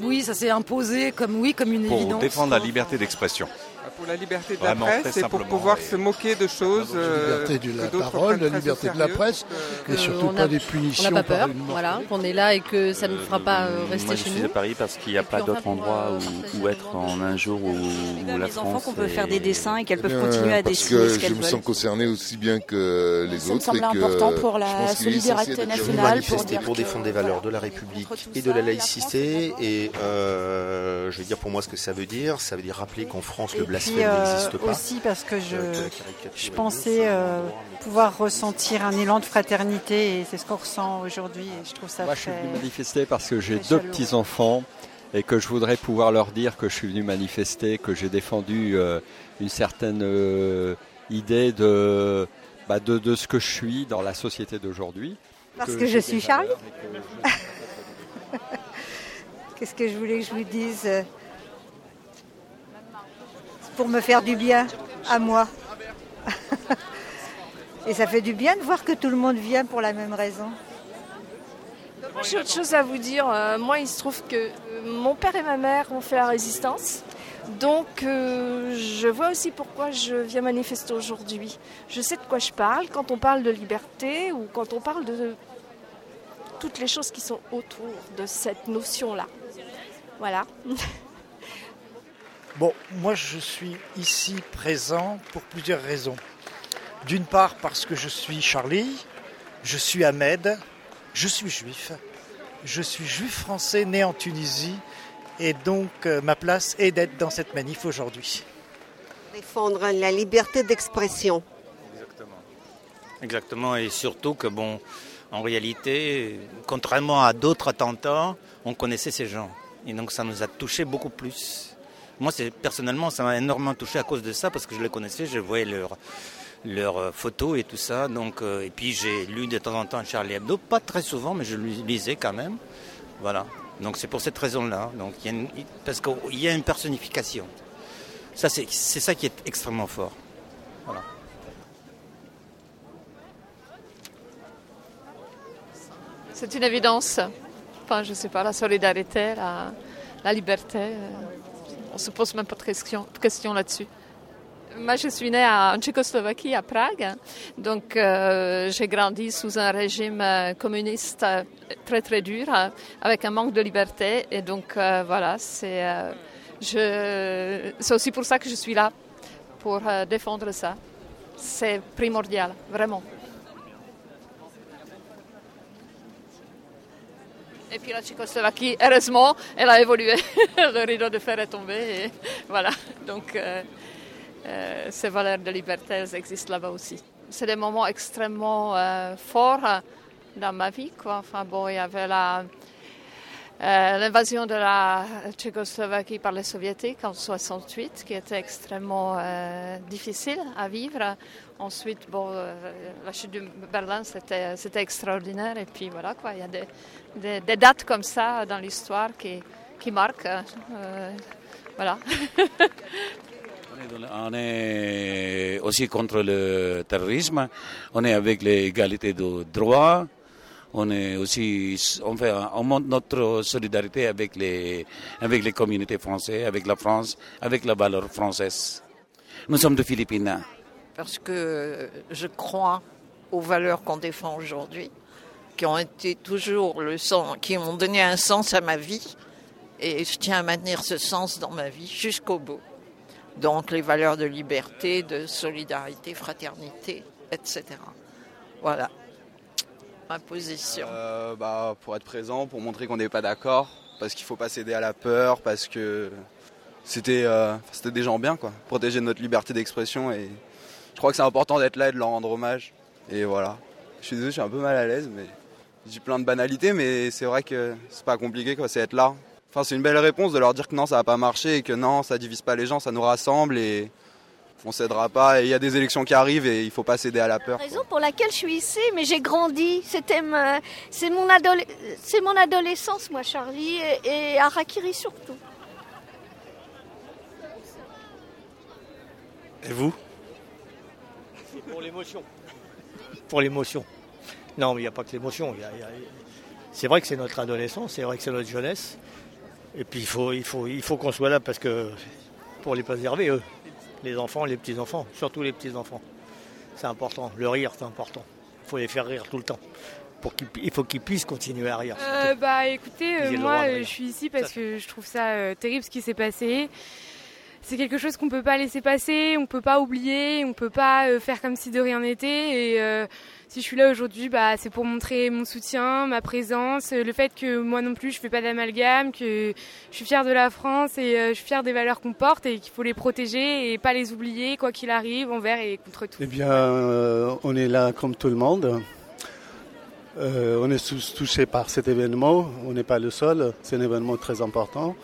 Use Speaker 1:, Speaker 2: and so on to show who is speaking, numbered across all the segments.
Speaker 1: Oui, ça s'est imposé comme oui, comme une
Speaker 2: pour
Speaker 1: évidence.
Speaker 2: défendre la liberté d'expression.
Speaker 3: Pour la liberté de la
Speaker 2: Vraiment,
Speaker 3: presse et pour pouvoir
Speaker 2: et-
Speaker 3: se moquer de choses
Speaker 4: La
Speaker 3: euh,
Speaker 4: liberté de la parole, la liberté de la presse, et
Speaker 5: Euh,
Speaker 4: surtout
Speaker 5: on
Speaker 4: pas des
Speaker 5: On
Speaker 4: punitions.
Speaker 5: n'a pas
Speaker 4: par
Speaker 5: peur,
Speaker 4: une mort.
Speaker 5: voilà, qu'on est là et que ça ne nous fera pas euh, rester
Speaker 6: Moi, je
Speaker 5: chez
Speaker 6: suis
Speaker 5: nous.
Speaker 6: à Paris parce qu'il n'y a
Speaker 5: Et
Speaker 6: pas d'autre endroit
Speaker 5: euh,
Speaker 6: où,
Speaker 5: le
Speaker 6: être en un jour où, où la
Speaker 7: les
Speaker 6: France.
Speaker 7: enfants qu'on peut faire des dessins et qu'elles
Speaker 8: Eh
Speaker 7: peuvent continuer à
Speaker 8: parce
Speaker 7: dessiner
Speaker 8: je me sens concerné aussi bien que les
Speaker 9: Ça me
Speaker 8: autres.
Speaker 9: semble
Speaker 8: et que
Speaker 9: important pour
Speaker 8: je
Speaker 9: la solidarité nationale. pour
Speaker 10: défendre les valeurs de la République et de la
Speaker 9: la
Speaker 10: laïcité. Et euh, je vais dire pour moi ce que ça veut dire. Ça veut dire rappeler qu'en France,
Speaker 11: Et puis euh,
Speaker 10: pas.
Speaker 11: aussi parce que
Speaker 10: Euh, que
Speaker 11: je,
Speaker 10: caricature
Speaker 11: je pensais euh, pouvoir ressentir un élan de fraternité et c'est ce qu'on ressent aujourd'hui et je trouve ça
Speaker 12: Moi, je suis
Speaker 11: très...
Speaker 12: venu manifester parce que j'ai
Speaker 11: très
Speaker 12: deux petits-enfants et que je voudrais pouvoir leur dire que je suis venu manifester, que j'ai défendu euh, une certaine euh, idée de, bah, de, de ce que je suis dans la société d'aujourd'hui.
Speaker 13: Parce que je
Speaker 12: j'ai
Speaker 13: suis Charlie
Speaker 12: que je-
Speaker 13: Qu'est-ce que je voulais que je vous dise? euh, Pour me faire du bien à moi. Et ça fait du bien de voir que tout le monde vient pour la même raison.
Speaker 14: Moi, j'ai autre chose à vous dire. Euh, moi, il se trouve que euh, mon père et ma mère ont fait la résistance. Donc, euh, je vois aussi pourquoi je viens manifester aujourd'hui. Je sais de quoi je parle quand on parle de liberté ou quand on parle de toutes les choses qui sont autour de cette notion-là. Voilà.
Speaker 15: Bon, moi je suis ici présent pour plusieurs raisons. D'une part parce que je suis Charlie, je suis Ahmed, je suis juif, je suis juif français né en Tunisie et donc euh, ma place est d'être dans cette manif aujourd'hui.
Speaker 16: Défendre la liberté d'expression.
Speaker 17: Exactement, et surtout que, bon, en réalité, contrairement à d'autres attentats, on connaissait ces gens. Et donc ça nous a touché beaucoup plus. Moi, personnellement, ça m'a énormément touché à cause de ça, parce que je les connaissais, je voyais leurs leurs photos et tout ça. Euh, et puis j'ai lu de temps en temps Charlie Hebdo, pas très souvent, mais je le lisais quand même. Voilà. Donc c'est pour cette raison-là. Donc, parce qu'il y a une personnification. C'est, ça qui est extrêmement fort. Voilà.
Speaker 5: C'est une évidence. Enfin, je sais pas, la solidarité, la, la liberté. On se pose même pas de questions question là-dessus. Moi, je suis née en Tchécoslovaquie, à Prague. Donc, euh, j'ai grandi sous un régime euh, communiste euh, très, très dur, avec un manque de liberté. Et donc, voilà, c'est c'est aussi pour ça que je suis là, pour défendre ça. C'est primordial, vraiment. Et puis la Tchécoslovaquie, heureusement, elle a évolué. Le rideau de fer est tombé. Voilà. Donc, euh, euh, ces valeurs de liberté, elles existent là-bas aussi. C'est des moments extrêmement euh, forts euh, dans ma vie. Enfin, bon, il y avait la, euh, l'invasion de la Tchécoslovaquie par les Soviétiques en 68, qui était extrêmement euh, difficile à vivre. Ensuite, bon, euh, la chute de Berlin, c'était, c'était extraordinaire. Et puis voilà, quoi, il y a des, des, des dates comme ça dans l'histoire qui, qui marquent. euh, voilà.
Speaker 6: On est aussi contre le terrorisme. On est avec l'égalité de droit. On est aussi, on on montre notre solidarité avec les, avec les communautés françaises, avec la France, avec la valeur française. Nous sommes de Philippines.
Speaker 18: parce que je crois aux valeurs qu'on défend aujourd'hui, qui ont été toujours le sens, qui ont donné un sens à ma vie, et je tiens à maintenir ce sens dans ma vie jusqu'au bout. Donc les valeurs de liberté, de solidarité, fraternité, etc. Voilà ma position.
Speaker 19: Euh, bah, pour être présent, pour montrer qu'on n'est pas d'accord, parce qu'il faut pas céder à la peur, parce que c'était euh, des gens bien, quoi. Protéger notre liberté d'expression et je crois que c'est important d'être là et de leur rendre hommage. Et voilà. Je suis désolé, je suis un peu mal à l'aise, mais je dis plein de banalités, mais c'est vrai que c'est pas compliqué, quoi. C'est être là. Enfin, c'est une belle réponse de leur dire que non, ça va pas marcher et que non, ça divise pas les gens, ça nous rassemble et on cédera pas. Et il y a des élections qui arrivent et il faut pas céder à la peur.
Speaker 9: raison pour laquelle je suis ici, mais j'ai grandi. C'était ma- c'est mon, adole- c'est mon adolescence, moi, Charlie, et, et Harakiri surtout.
Speaker 20: Et vous?
Speaker 7: Pour l'émotion. Pour l'émotion. Non, mais il n'y a pas que l'émotion. il y a- il y a- C'est vrai que c'est notre adolescence, c'est vrai que c'est notre jeunesse. Et puis il faut, il faut, il faut qu'on soit là parce que pour les préserver, eux, les enfants, les petits-enfants, surtout les petits-enfants. C'est important. Le rire, c'est important. Il faut les faire rire tout le temps. Pour il faut qu'ils puissent continuer à rire.
Speaker 2: Euh, bah écoutez, euh, moi euh, je suis ici parce que je trouve ça euh, terrible ce qui s'est passé. C'est quelque chose qu'on peut pas laisser passer, on peut pas oublier, on peut pas euh, faire comme si de rien n'était. Et euh, si je suis là aujourd'hui, bah, c'est pour montrer mon soutien, ma présence, euh, le fait que moi non plus je fais pas d'amalgame, que je suis fière de la France et je suis fière des valeurs qu'on porte et qu'il faut les protéger et pas les oublier quoi qu'il arrive envers et contre tout.
Speaker 4: Eh bien, on est là comme tout le monde. On est tous touchés par cet événement. On n'est pas le seul. C'est un événement très important.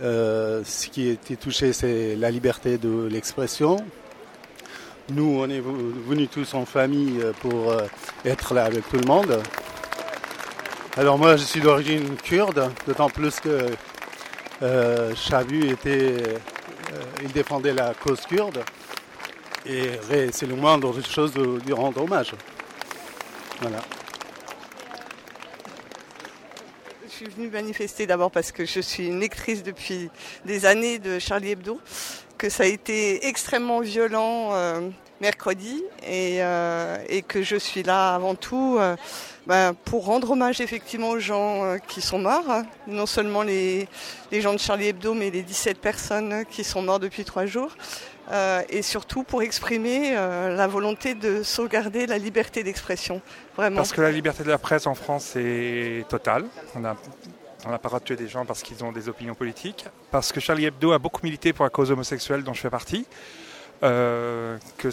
Speaker 4: Euh, ce qui été touché, c'est la liberté de l'expression. Nous, on est venus tous en famille pour euh, être là avec tout le monde. Alors moi, je suis d'origine kurde, d'autant plus que euh, Chabu était, euh, il défendait la cause kurde. Et c'est le moindre des choses de lui rendre hommage. Voilà.
Speaker 20: Je suis venue manifester d'abord parce que je suis une lectrice depuis des années de Charlie Hebdo, que ça a été extrêmement violent euh, mercredi et, euh, et que je suis là avant tout euh, ben, pour rendre hommage effectivement aux gens euh, qui sont morts, hein. non seulement les, gens de Charlie Hebdo mais les 17 personnes qui sont mortes depuis trois jours. et surtout pour exprimer la volonté de sauvegarder la liberté d'expression.
Speaker 21: Parce que la liberté de la presse en France est totale. On a- on n'a pas droit des gens parce qu'ils ont des opinions politiques. Parce que Charlie Hebdo a beaucoup milité pour la cause homosexuelle dont je fais partie. Euh, que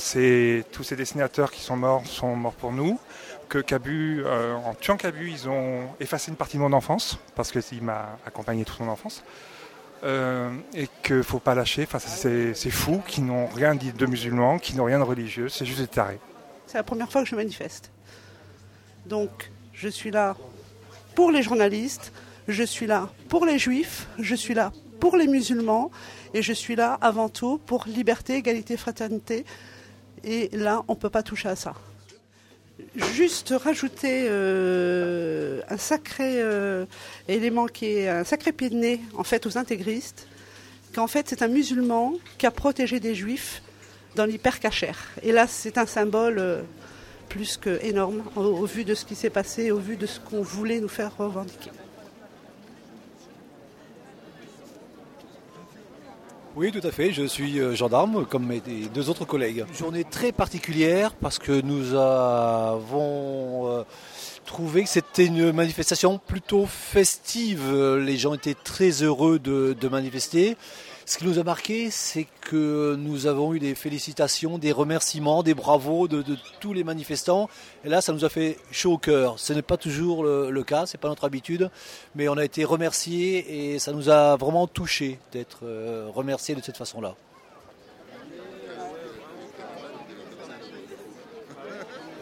Speaker 21: tous ces dessinateurs qui sont morts sont morts pour nous. Que Cabu, euh, en tuant Cabu, ils ont effacé une partie de mon enfance parce qu'il m'a accompagné toute mon enfance. Euh, et qu'il ne faut pas lâcher face à ces, ces fous qui n'ont rien dit de musulmans, qui n'ont rien de religieux, c'est juste des tarés.
Speaker 22: C'est la première fois que je manifeste. Donc, je suis là pour les journalistes, je suis là pour les juifs, je suis là pour les musulmans, et je suis là avant tout pour liberté, égalité, fraternité. Et là, on ne peut pas toucher à ça. Juste rajouter euh, un sacré euh, élément qui est un sacré pied de nez en fait aux intégristes, qu'en fait c'est un musulman qui a protégé des juifs dans l'hypercachère. Et là, c'est un symbole euh, plus que énorme au, au vu de ce qui s'est passé, au vu de ce qu'on voulait nous faire revendiquer.
Speaker 23: Oui, tout à fait. Je suis euh, gendarme comme mes deux autres collègues. Journée très particulière parce que nous avons euh, trouvé que c'était une manifestation plutôt festive. Les gens étaient très heureux de, de manifester. Ce qui nous a marqué, c'est que nous avons eu des félicitations, des remerciements, des bravos de, tous les manifestants. Et là, ça nous a fait chaud au cœur. Ce n'est pas toujours le, cas, c'est pas notre habitude, mais on a été remerciés et ça nous a vraiment touché d'être euh, remerciés de cette façon-là.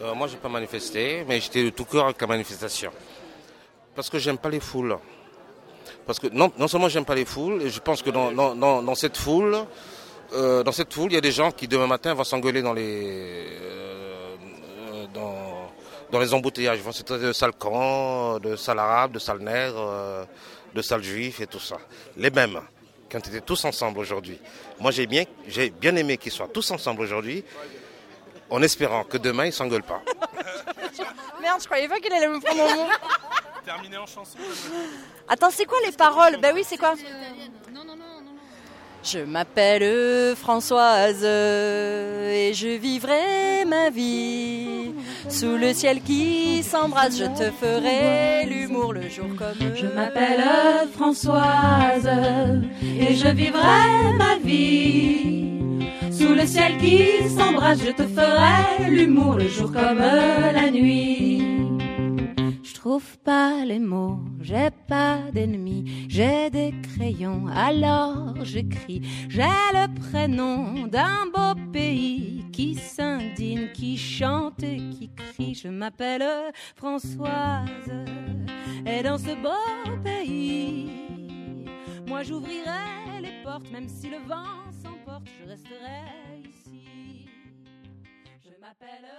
Speaker 24: Euh, moi, j'ai pas manifesté, mais j'étais de tout cœur avec la manifestation. Parce que j'aime pas les foules. Parce que non, non seulement j'aime pas les foules, et je pense que dans, dans, dans, cette foule, euh, dans cette foule, il y a des gens qui demain matin vont s'engueuler dans les euh, dans, dans les embouteillages. Ils vont se traiter de sales camps, de sales arabes, de sales nègres, euh, de sales juifs et tout ça. Les mêmes, quand ils étaient tous ensemble aujourd'hui. Moi, j'ai bien, j'ai bien aimé qu'ils soient tous ensemble aujourd'hui, en espérant que demain ils s'engueulent pas.
Speaker 14: Merde, je croyais pas qu'il allait me prendre mon nom.
Speaker 21: Terminé en chanson.
Speaker 14: Attends, c'est quoi les paroles Bah oui, c'est quoi
Speaker 25: Je m'appelle Françoise et je vivrai ma vie sous le ciel qui s'embrasse. Je te ferai l'humour le jour comme
Speaker 26: Je m'appelle Françoise et je vivrai ma vie sous le ciel qui s'embrasse. Je te ferai l'humour le jour comme la nuit. Trouve pas les mots, j'ai pas d'ennemis, j'ai des crayons, alors j'écris. J'ai le prénom d'un beau pays qui s'indigne, qui chante et qui crie. Je m'appelle Françoise et dans ce beau pays, moi j'ouvrirai les portes, même si le vent s'emporte, je resterai ici. Je m'appelle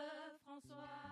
Speaker 26: Françoise.